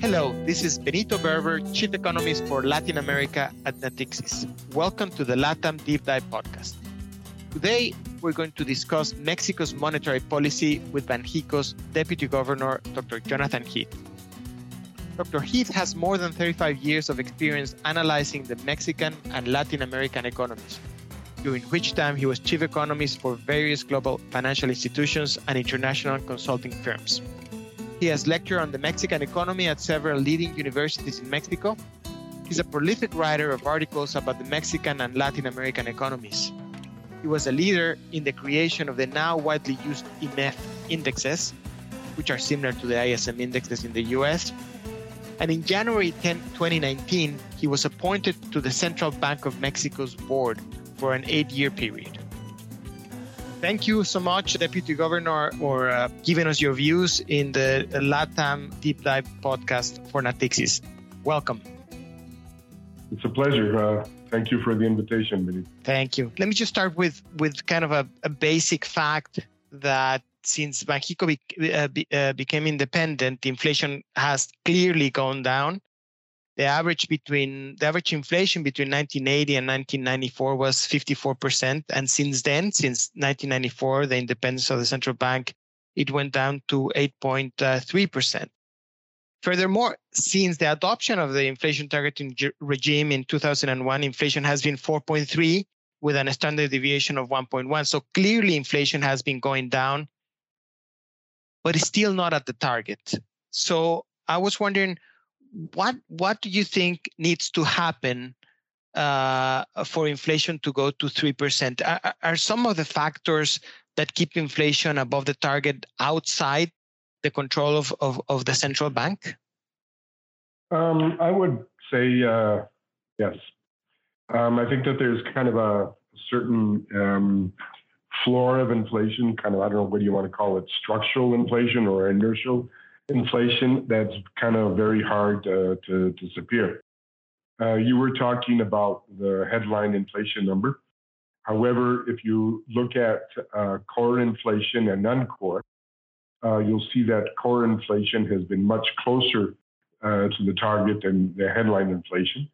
Hello, this is Benito Berber, Chief Economist for Latin America at Natixis. Welcome to the LATAM Deep Dive podcast. Today, we're going to discuss Mexico's monetary policy with Banxico's Deputy Governor, Dr. Jonathan Heath. Dr. Heath has more than 35 years of experience analyzing the Mexican and Latin American economies, during which time he was chief economist for various global financial institutions and international consulting firms. He has lectured on the Mexican economy at several leading universities in Mexico. He's a prolific writer of articles about the Mexican and Latin American economies. He was a leader in the creation of the now widely used IMEF indexes, which are similar to the ISM indexes in the US. And in January 10, 2019, he was appointed to the Central Bank of Mexico's board for an eight year period. Thank you so much, Deputy Governor, for uh, giving us your views in the LATAM Deep Dive podcast for Natixis. Welcome. It's a pleasure. Uh, thank you for the invitation. Thank you. Let me just start with with kind of a, a basic fact that since Banxico be, uh, be, uh, became independent, inflation has clearly gone down the average between the average inflation between 1980 and 1994 was 54% and since then since 1994 the independence of the central bank it went down to 8.3% furthermore since the adoption of the inflation targeting regime in 2001 inflation has been 4.3 with a standard deviation of 1.1 so clearly inflation has been going down but it's still not at the target. So i was wondering what what do you think needs to happen uh, for inflation to go to three percent? Are, are some of the factors that keep inflation above the target outside the control of of, of the central bank? Um, I would say uh, yes. Um, I think that there's kind of a certain um, floor of inflation, kind of I don't know what do you want to call it, structural inflation or inertial inflation that's kind of very hard uh, to disappear. Uh, you were talking about the headline inflation number. However, if you look at uh, core inflation and non-core, uh, you'll see that core inflation has been much closer uh, to the target than the headline inflation.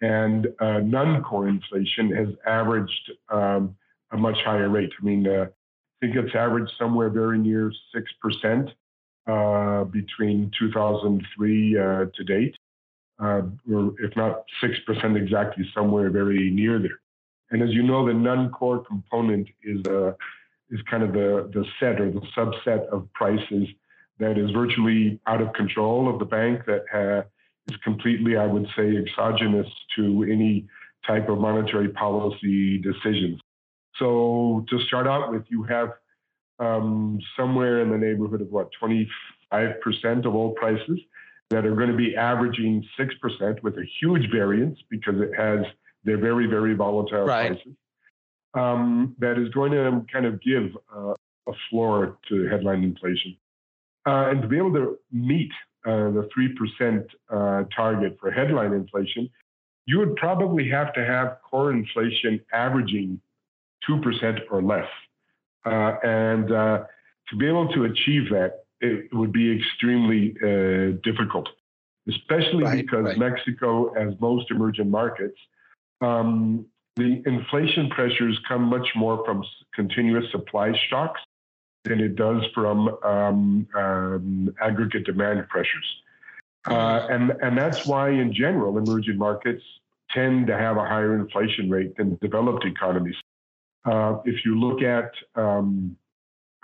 And uh, non-core inflation has averaged um, a much higher rate. I mean, I think it's averaged somewhere very near 6% uh, between 2003 uh, to date, uh, or if not 6% exactly, somewhere very near there. And as you know, the non-core component is uh, is kind of the, the set or the subset of prices that is virtually out of control of the bank that ha- is completely, I would say, exogenous to any type of monetary policy decisions. So to start out with, you have um, somewhere in the neighborhood of what 25% of all prices that are going to be averaging 6% with a huge variance because it has they're very very volatile right. prices um, that is going to kind of give uh, a floor to headline inflation uh, and to be able to meet uh, the 3% uh, target for headline inflation you would probably have to have core inflation averaging 2% or less uh, and uh, to be able to achieve that, it would be extremely uh, difficult, especially right, because right. Mexico, as most emerging markets, um, the inflation pressures come much more from continuous supply shocks than it does from um, um, aggregate demand pressures. Uh, and, and that's why, in general, emerging markets tend to have a higher inflation rate than developed economies. Uh, if you look at um,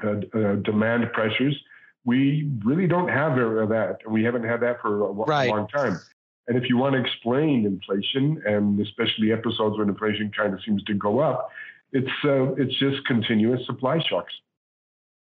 uh, uh, demand pressures, we really don't have that. We haven't had that for a, right. long time. And if you want to explain inflation, and especially episodes when inflation kind of seems to go up, it's uh, it's just continuous supply shocks.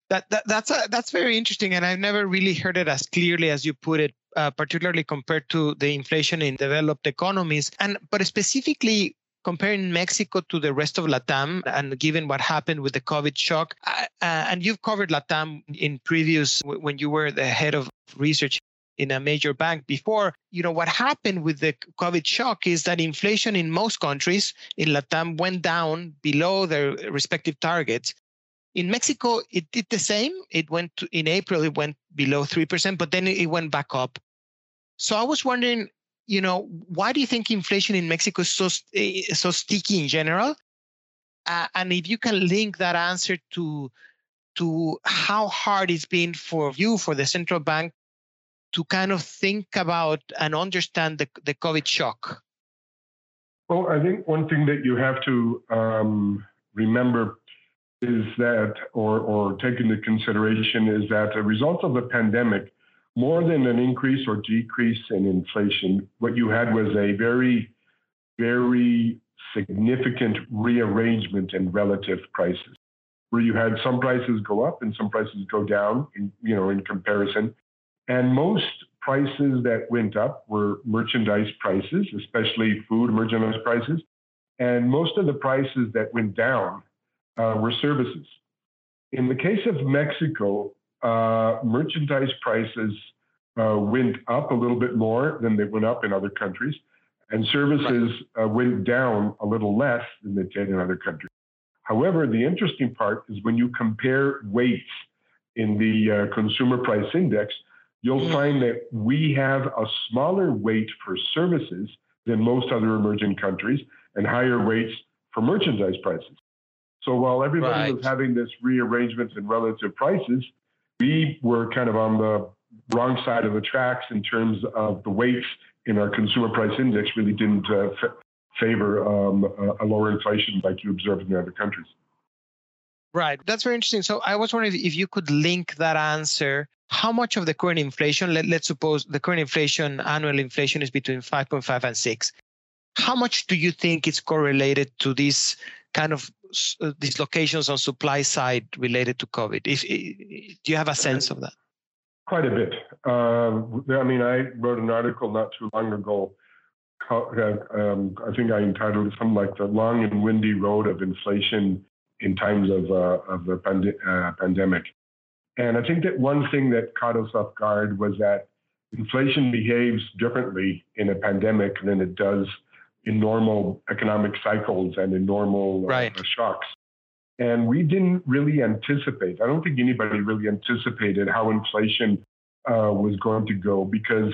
That, that that's a, that's very interesting, and I've never really heard it as clearly as you put it, uh, particularly compared to the inflation in developed economies. And but specifically comparing Mexico to the rest of LATAM and given what happened with the COVID shock, uh, and you've covered LATAM in previous when you were the head of research in a major bank before, you know, what happened with the COVID shock is that inflation in most countries in LATAM went down below their respective targets. In Mexico, it did the same. It went to, in April, it went below 3%, but then it went back up. So I was wondering, you know, why do you think inflation in Mexico is so eh, so sticky in general? Uh, and if you can link that answer to to how hard it's been for you for the central bank to kind of think about and understand the, the COVID shock. Well, I think one thing that you have to um, remember is that, or, or take into consideration, is that a result of the pandemic, more than an increase or decrease in inflation, what you had was a very, very significant rearrangement in relative prices, where you had some prices go up and some prices go down, in, you know, in comparison. And most prices that went up were merchandise prices, especially food merchandise prices. And most of the prices that went down uh, were services. In the case of Mexico, uh, merchandise prices uh, went up a little bit more than they went up in other countries, and services right. Uh, went down a little less than they did in other countries. However, the interesting part is when you compare weights in the uh, consumer price index, you'll mm-hmm. find that we have a smaller weight for services than most other emerging countries and higher weights for merchandise prices. So while everybody right. was having this rearrangement in relative prices, we were kind of on the wrong side of the tracks in terms of the weights in our consumer price index really didn't uh, f- favor um, a, lower inflation like you observed in other countries. Right. That's very interesting. So I was wondering if you could link that answer. How much of the current inflation, let, let's suppose the current inflation, annual inflation is between 5.5 and 6. How much do you think is correlated to this kind of uh, dislocations on supply side related to COVID? If, do you have a sense of that? Quite a bit. Um, I mean, I wrote an article not too long ago. Um, I think I entitled it something like "The Long and Windy Road of Inflation in Times of uh, of the uh, Pandemic." And I think that one thing that caught us off guard was that inflation behaves differently in a pandemic than it does in normal economic cycles and in normal uh, right. uh, shocks. And we didn't really anticipate, I don't think anybody really anticipated how inflation uh, was going to go because,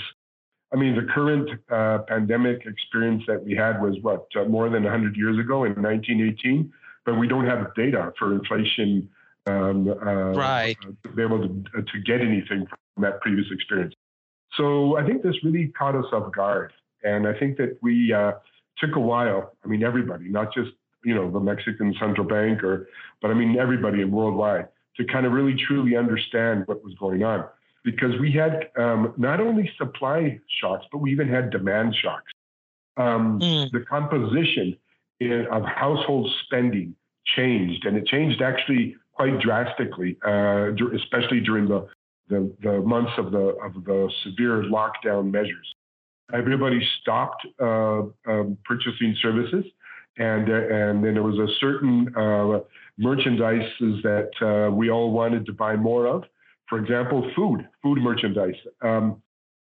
I mean, the current uh, pandemic experience that we had was what, uh, more than 100 years ago in 1918, but we don't have data for inflation um, uh, right. to be able to, to get anything from that previous experience. So I think this really caught us off guard. And I think that we, took a while. I mean, everybody, not just you know the Mexican central bank, or but I mean everybody worldwide to kind of really truly understand what was going on because we had um, not only supply shocks, but we even had demand shocks. Um, mm. The composition in, of household spending changed, and it changed actually quite drastically, uh, especially during the, the, the months of the of the severe lockdown measures everybody stopped uh, um, purchasing services, and uh, and then there was a certain uh, merchandises that uh, we all wanted to buy more of. For example, food, food merchandise. Um,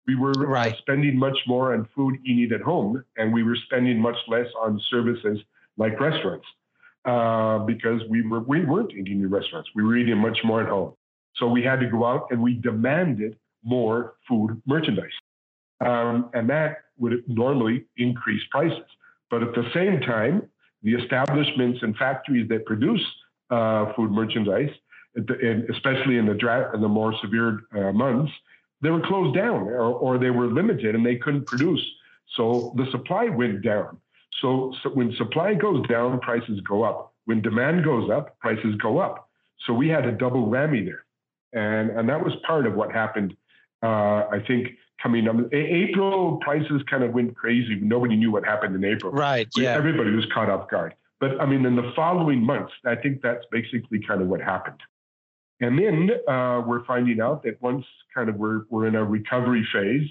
we were right. spending much more on food eating at home, and we were spending much less on services like restaurants uh, because we were we weren't eating in restaurants. We were eating much more at home. So we had to go out and we demanded more food merchandise. Um, and that would normally increase prices. But at the same time, the establishments and factories that produce uh, food merchandise, and especially in the, dra- in the more severe uh, months, they were closed down or, or they were limited and they couldn't produce. So the supply went down. So, so, when supply goes down, prices go up. When demand goes up, prices go up. So we had a double whammy there. And, and that was part of what happened, uh, I think, coming up. April prices kind of went crazy. Nobody knew what happened in April. Right. Yeah. Everybody was caught off guard. But I mean, in the following months, I think that's basically kind of what happened. And then uh, we're finding out that once kind of we're, we're in a recovery phase,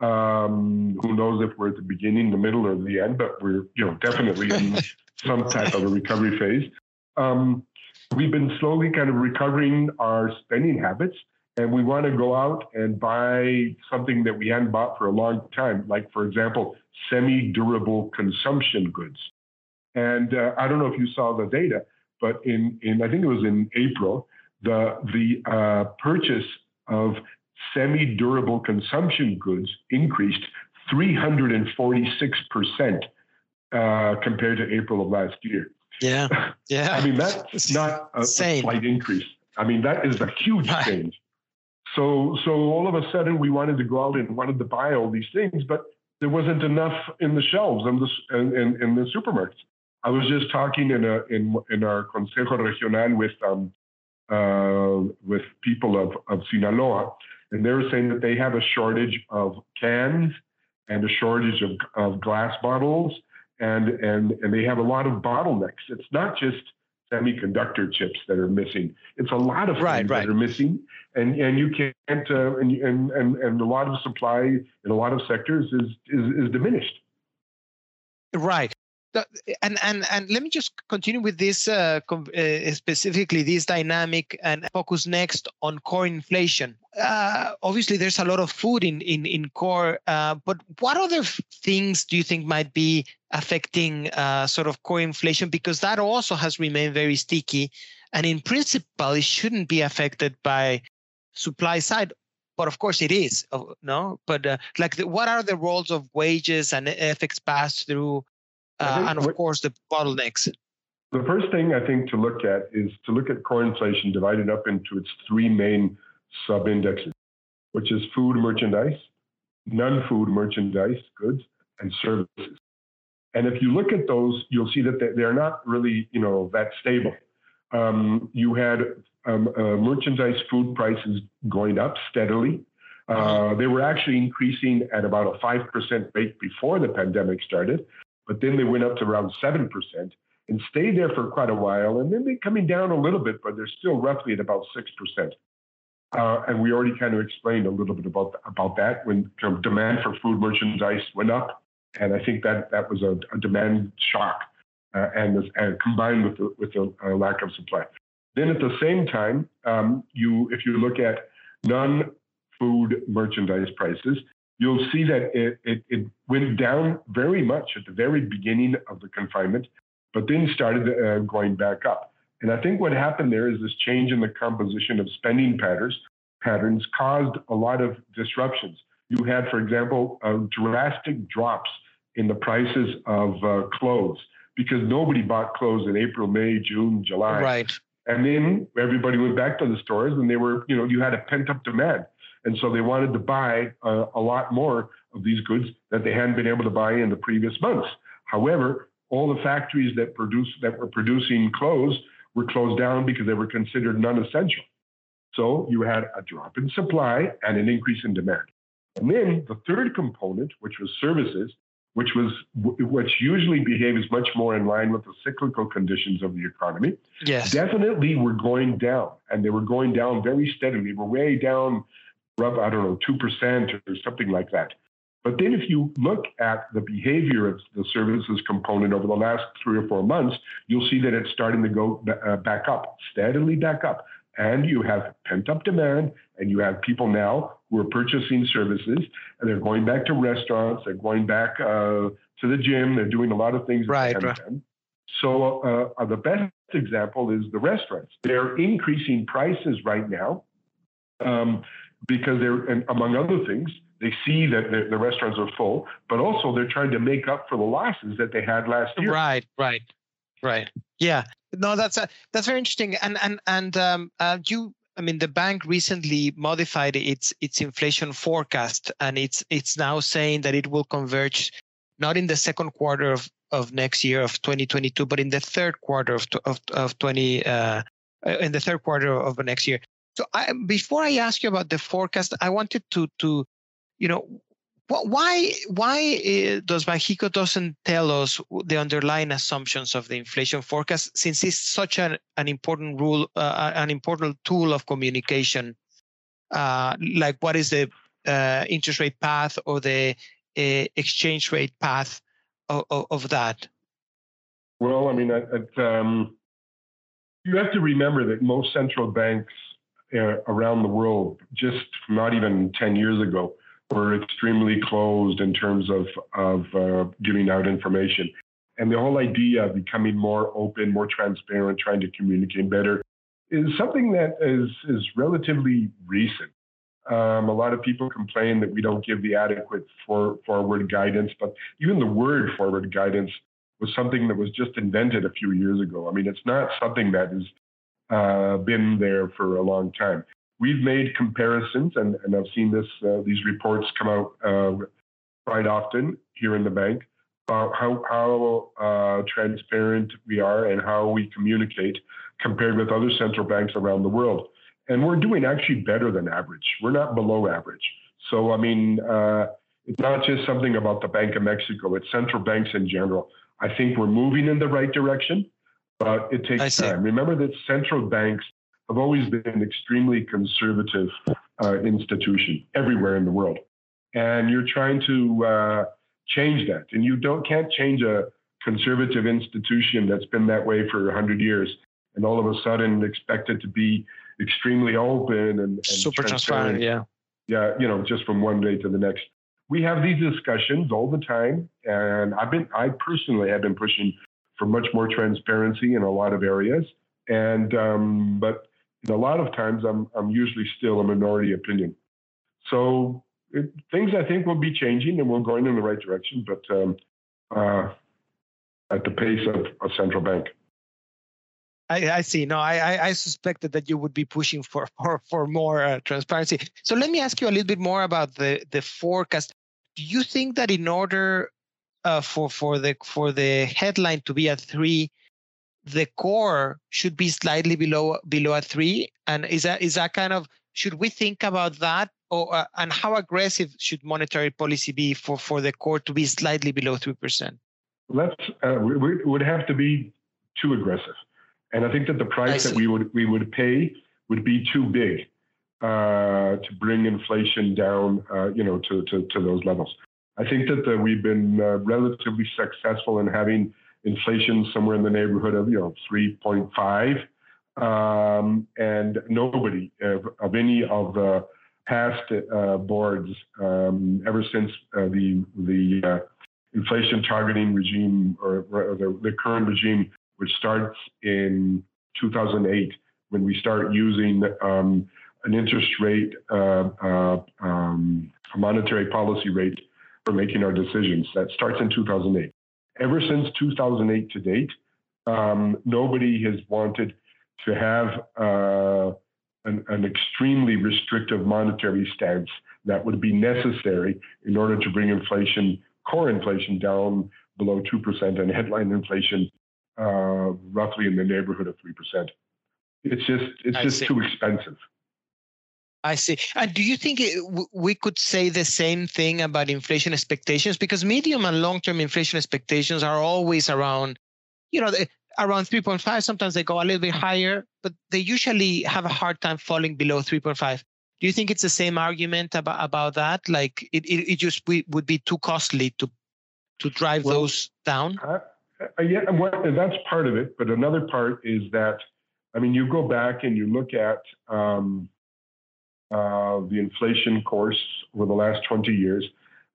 um, who knows if we're at the beginning, the middle, or the end, but we're you know definitely in some type of a recovery phase. Um, we've been slowly kind of recovering our spending habits and we want to go out and buy something that we hadn't bought for a long time, like, for example, semi durable consumption goods. And uh, I don't know if you saw the data, but in, in I think it was in April, the, the uh, purchase of semi durable consumption goods increased 346% uh, compared to April of last year. Yeah. Yeah. I mean, that's not a, a, slight increase. I mean, that is a huge change. So, so all of a sudden, we wanted to go out and wanted to buy all these things, but there wasn't enough in the shelves in the in, in the supermarkets. I was just talking in a in in our Consejo Regional with um uh, with people of of Sinaloa, and they were saying that they have a shortage of cans and a shortage of, of glass bottles, and and and they have a lot of bottlenecks. It's not just semiconductor chips that are missing. It's a lot of right, things right. that are missing, and and you can't uh, and, and and and a lot of supply in a lot of sectors is is, is diminished. Right and and and let me just continue with this uh, uh, specifically this dynamic and focus next on core inflation. Uh, obviously there's a lot of food in in in core uh, but what other things do you think might be affecting uh, sort of core inflation? Because that also has remained very sticky and in principle it shouldn't be affected by supply side but of course it is no? But uh, like the, what are the roles of wages and FX pass through uh, and of what, course the bottlenecks. The first thing I think to look at is to look at core inflation divided up into its three main sub indexes, which is food merchandise, non food merchandise goods, and services. And if you look at those, you'll see that they're not really, you know, that stable. Um, you had um, uh, merchandise food prices going up steadily. Uh, they were actually increasing at about a 5% rate before the pandemic started but then they went up to around 7% and stayed there for quite a while. And then they're coming down a little bit, but they're still roughly at about 6%. Uh, and we already kind of explained a little bit about, about that when demand for food merchandise went up. And I think that that was a, a demand shock uh, and, and combined with the, with the uh, lack of supply. Then at the same time, um, you if you look at non-food merchandise prices, you'll see that it, it, it, went down very much at the very beginning of the confinement, but then started uh, going back up. And I think what happened there is this change in the composition of spending patterns patterns caused a lot of disruptions. You had, for example, uh, drastic drops in the prices of uh, clothes because nobody bought clothes in April, May, June, July. Right. And then everybody went back to the stores and they were, you know, you had a pent up demand. And so they wanted to buy uh, a lot more of these goods that they hadn't been able to buy in the previous months. However, all the factories that produce that were producing clothes were closed down because they were considered non-essential. So you had a drop in supply and an increase in demand. And then the third component, which was services, which was which usually behaves much more in line with the cyclical conditions of the economy, yes. definitely were going down, and they were going down very steadily. They were way down I don't know, 2% or something like that. But then if you look at the behavior of the services component over the last three or four months, you'll see that it's starting to go uh, back up, steadily back up. And you have pent up demand, and you have people now who are purchasing services, and they're going back to restaurants, they're going back uh, to the gym, they're doing a lot of things. Right. right. So uh, uh, the best example is the restaurants. They're increasing prices right now. Um, because they're, and among other things, they see that the, the, restaurants are full, but also they're trying to make up for the losses that they had last year. Right, right, right. Yeah, no, that's a, uh, that's very interesting. And and and um, uh, you, I mean, the bank recently modified its its inflation forecast, and it's it's now saying that it will converge not in the second quarter of, of next year of 2022, but in the third quarter of of, of 20 uh, in the third quarter of next year. So I, before I ask you about the forecast, I wanted to to, you know, why why uh, does Banxico doesn't tell us the underlying assumptions of the inflation forecast since it's such an, an important rule, uh, an important tool of communication, uh, like what is the uh, interest rate path or the uh, exchange rate path of, of, of, that? Well, I mean, um, you have to remember that most central banks around the world, just not even 10 years ago, were extremely closed in terms of, of uh, giving out information. And the whole idea of becoming more open, more transparent, trying to communicate better is something that is, is relatively recent. Um, a lot of people complain that we don't give the adequate for, forward guidance, but even the word forward guidance was something that was just invented a few years ago. I mean, it's not something that has uh, been there for a long time. We've made comparisons, and, and I've seen this uh, these reports come out uh, quite often here in the bank about how how uh, transparent we are and how we communicate compared with other central banks around the world and we're doing actually better than average. We're not below average. So, I mean, uh, it's not just something about the Bank of Mexico, it's central banks in general. I think we're moving in the right direction, but it takes time. Remember that central banks have always been an extremely conservative uh, institution everywhere in the world. And you're trying to uh, change that. And you don't can't change a conservative institution that's been that way for 100 years and all of a sudden expect it to be extremely open and, and super transparent. transparent. Yeah. Yeah. You know, just from one day to the next. We have these discussions all the time. And I've been, I personally have been pushing for much more transparency in a lot of areas. And, um, but in a lot of times I'm, I'm usually still a minority opinion. So it, things I think will be changing and we're going in the right direction, but um, uh, at the pace of a central bank. I, I, see. No, I, I suspected that you would be pushing for for, for more uh, transparency. So let me ask you a little bit more about the the forecast. Do you think that in order uh, for for the for the headline to be at three, the core should be slightly below below a three? And is that is that kind of should we think about that? Or, uh, and how aggressive should monetary policy be for, for the core to be slightly below three percent? Let's uh, we, we would have to be too aggressive. And I think that the price that we would we would pay would be too big uh, to bring inflation down, uh, you know, to, to, to those levels. I think that the, we've been uh, relatively successful in having inflation somewhere in the neighborhood of you know 3.5, um, and nobody of, of, any of the past uh, boards um, ever since uh, the the uh, inflation targeting regime or, or the, the current regime which starts in 2008 when we start using um, an interest rate, uh, uh, um, a monetary policy rate for making our decisions. That starts in 2008. Ever since 2008 to date, um, nobody has wanted to have uh, an, an, extremely restrictive monetary stance that would be necessary in order to bring inflation, core inflation, down below 2% and headline inflation uh, roughly in the neighborhood of 3%. It's just, it's just too expensive. I see. And do you think it, we could say the same thing about inflation expectations? Because medium and long term inflation expectations are always around, you know, around 3.5. Sometimes they go a little bit higher, but they usually have a hard time falling below 3.5. Do you think it's the same argument about, about that? Like it, it, it just would be too costly to to drive well, those down? Uh, uh, yeah, that's part of it. But another part is that, I mean, you go back and you look at um, uh, the inflation course over the last 20 years.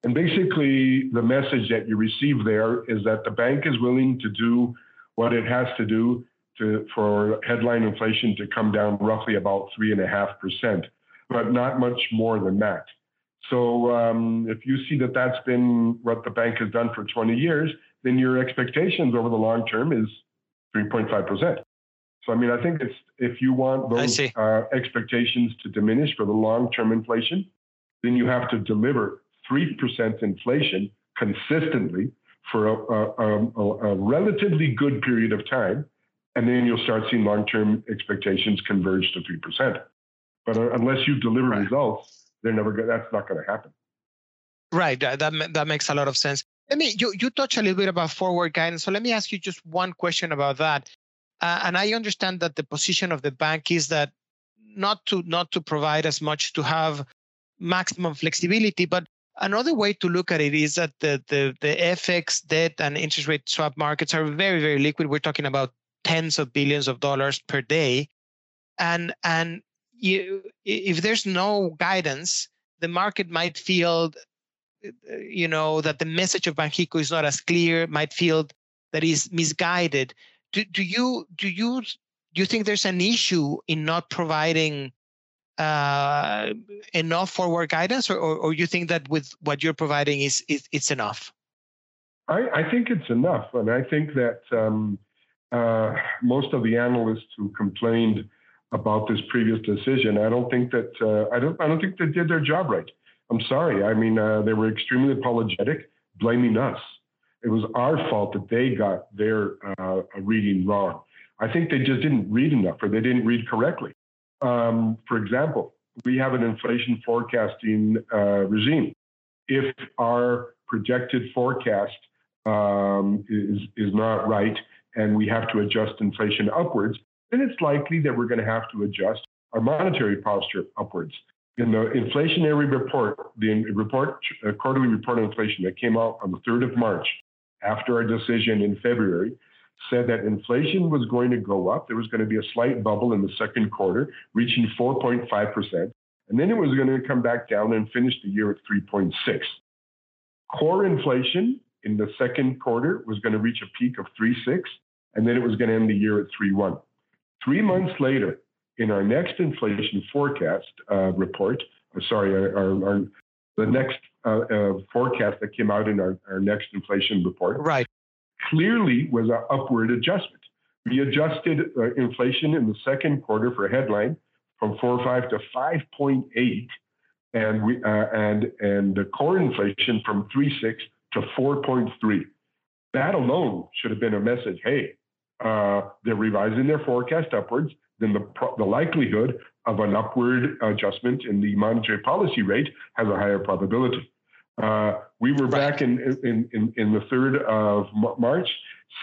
And basically, the message that you receive there is that the bank is willing to do what it has to do to, for headline inflation to come down roughly about 3.5%, but not much more than that. So um, if you see that that's been what the bank has done for 20 years, then your expectations over the long term is 3.5%. So, I mean, I think it's if you want those uh, expectations to diminish for the long term inflation, then you have to deliver 3% inflation consistently for a, a, a, a relatively good period of time. And then you'll start seeing long term expectations converge to 3%. But uh, unless you deliver right. results, they're never go- that's not going to happen. Right. That, that, that makes a lot of sense. Let me, you, you touch a little bit about forward guidance. So let me ask you just one question about that. Uh, and I understand that the position of the bank is that not to not to provide as much to have maximum flexibility, but another way to look at it is that the the the FX debt and interest rate swap markets are very very liquid. We're talking about tens of billions of dollars per day, and and you, if there's no guidance, the market might feel you know that the message of Banxico is not as clear, might feel that is misguided. Do, do you do you do you think there's an issue in not providing uh, enough forward guidance, or, or, or, you think that with what you're providing is, is it's enough? I, I think it's enough, and I think that um, uh, most of the analysts who complained about this previous decision, I don't think that uh, I don't I don't think they did their job right. I'm sorry. I mean, uh, they were extremely apologetic, blaming us. It was our fault that they got their uh, reading wrong. I think they just didn't read enough, or they didn't read correctly. Um, for example, we have an inflation forecasting uh, regime. If our projected forecast um, is is not right, and we have to adjust inflation upwards, then it's likely that we're going to have to adjust our monetary posture upwards. In the inflationary report, the report, uh, quarterly report on inflation that came out on the 3rd of March, after our decision in February, said that inflation was going to go up. There was going to be a slight bubble in the second quarter, reaching 4.5%. And then it was going to come back down and finish the year at 3.6. Core inflation in the second quarter was going to reach a peak of 3.6, and then it was going to end the year at 3.1. Three months later, in our next inflation forecast uh, report, uh, sorry, our, our, our, the next uh, uh, forecast that came out in our, our next inflation report, right, clearly was an upward adjustment. We adjusted uh, inflation in the second quarter for headline from 4.5 to 5.8, and we uh, and and the core inflation from 3.6 to 4.3. That alone should have been a message. Hey, uh, they're revising their forecast upwards. Then the the likelihood of an upward adjustment in the monetary policy rate has a higher probability. Uh, we were right. back in, in, in, in, the 3rd of March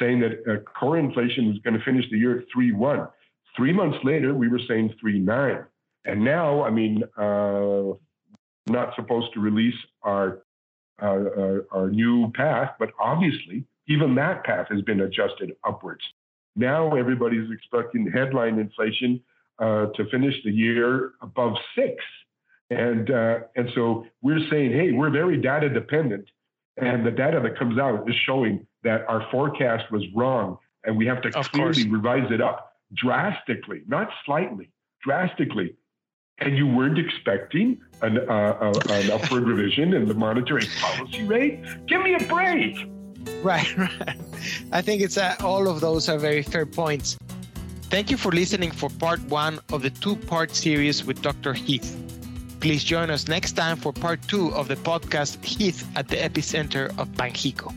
saying that uh, core inflation was going to finish the year at 3.1. Three months later, we were saying 3.9. And now, I mean, uh, not supposed to release our, uh, uh, our new path, but obviously, even that path has been adjusted upwards. Now everybody's expecting headline inflation uh, to finish the year above six. And, uh, and so we're saying, hey, we're very data dependent. And the data that comes out is showing that our forecast was wrong. And we have to of clearly course. revise it up drastically, not slightly, drastically. And you weren't expecting an, uh, an upward revision in the monetary policy rate? Give me a break. Right, right. I think it's uh, all of those are very fair points. Thank you for listening for part one of the two part series with Dr. Heath. Please join us next time for part two of the podcast Heath at the epicenter of Banxico.